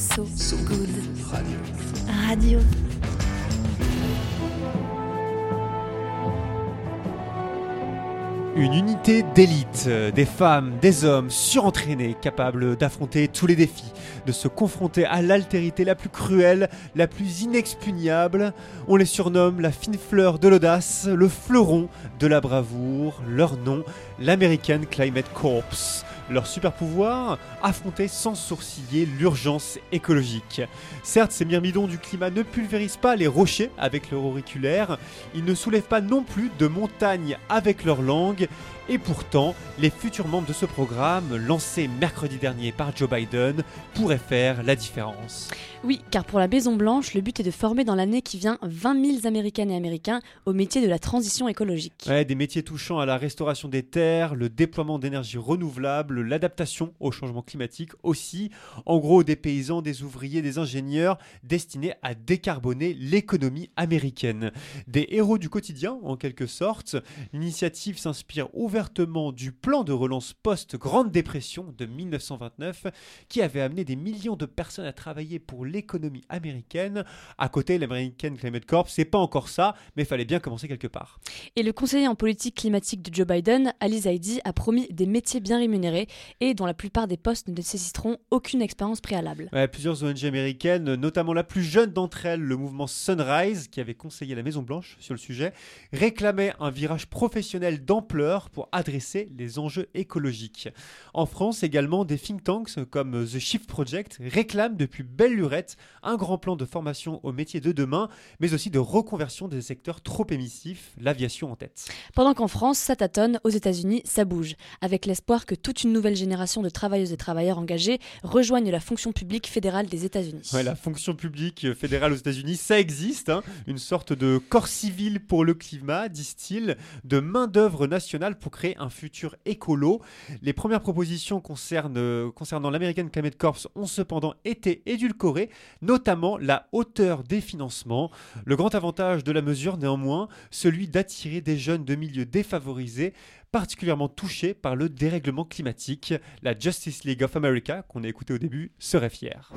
So, So good. Radio. Radio. Une unité d'élite, euh, des femmes, des hommes surentraînés, capables d'affronter tous les défis, de se confronter à l'altérité la plus cruelle, la plus inexpugnable. On les surnomme la fine fleur de l'audace, le fleuron de la bravoure, leur nom, l'American Climate Corps. Leur super pouvoir Affronter sans sourciller l'urgence écologique. Certes, ces myrmidons du climat ne pulvérisent pas les rochers avec leur auriculaire, ils ne soulèvent pas non plus de montagnes avec leur langue, et pourtant, les futurs membres de ce programme, lancé mercredi dernier par Joe Biden, pourraient faire la différence. Oui, car pour la Maison Blanche, le but est de former dans l'année qui vient 20 000 Américaines et Américains au métier de la transition écologique. Ouais, des métiers touchant à la restauration des terres, le déploiement d'énergie renouvelable, l'adaptation au changement climatique aussi. En gros, des paysans, des ouvriers, des ingénieurs destinés à décarboner l'économie américaine. Des héros du quotidien, en quelque sorte. L'initiative s'inspire ouvertement du plan de relance post-Grande Dépression de 1929 qui avait amené des millions de personnes à travailler pour l'économie américaine. À côté, l'American Climate Corps, c'est pas encore ça, mais il fallait bien commencer quelque part. Et le conseiller en politique climatique de Joe Biden, Ali Zaidi, a promis des métiers bien rémunérés et dont la plupart des postes ne nécessiteront aucune expérience préalable. Ouais, plusieurs ONG américaines, notamment la plus jeune d'entre elles, le mouvement Sunrise, qui avait conseillé la Maison Blanche sur le sujet, réclamait un virage professionnel d'ampleur pour adresser les enjeux écologiques. En France également, des think tanks comme The Shift Project réclament depuis belle lurette un grand plan de formation aux métiers de demain, mais aussi de reconversion des secteurs trop émissifs, l'aviation en tête. Pendant qu'en France, ça tâtonne, aux États-Unis, ça bouge, avec l'espoir que toute une nouvelle génération de travailleuses et travailleurs engagés rejoignent la fonction publique fédérale des États-Unis. La fonction publique fédérale aux États-Unis, ça existe, hein. une sorte de corps civil pour le climat, disent-ils, de main-d'œuvre nationale pour créer un futur écolo. Les premières propositions euh, concernant l'American Climate Corps ont cependant été édulcorées, notamment la hauteur des financements. Le grand avantage de la mesure, néanmoins, celui d'attirer des jeunes de milieux défavorisés particulièrement touchés par le dérèglement climatique. La Justice League of America, qu'on a écouté au début, serait fière.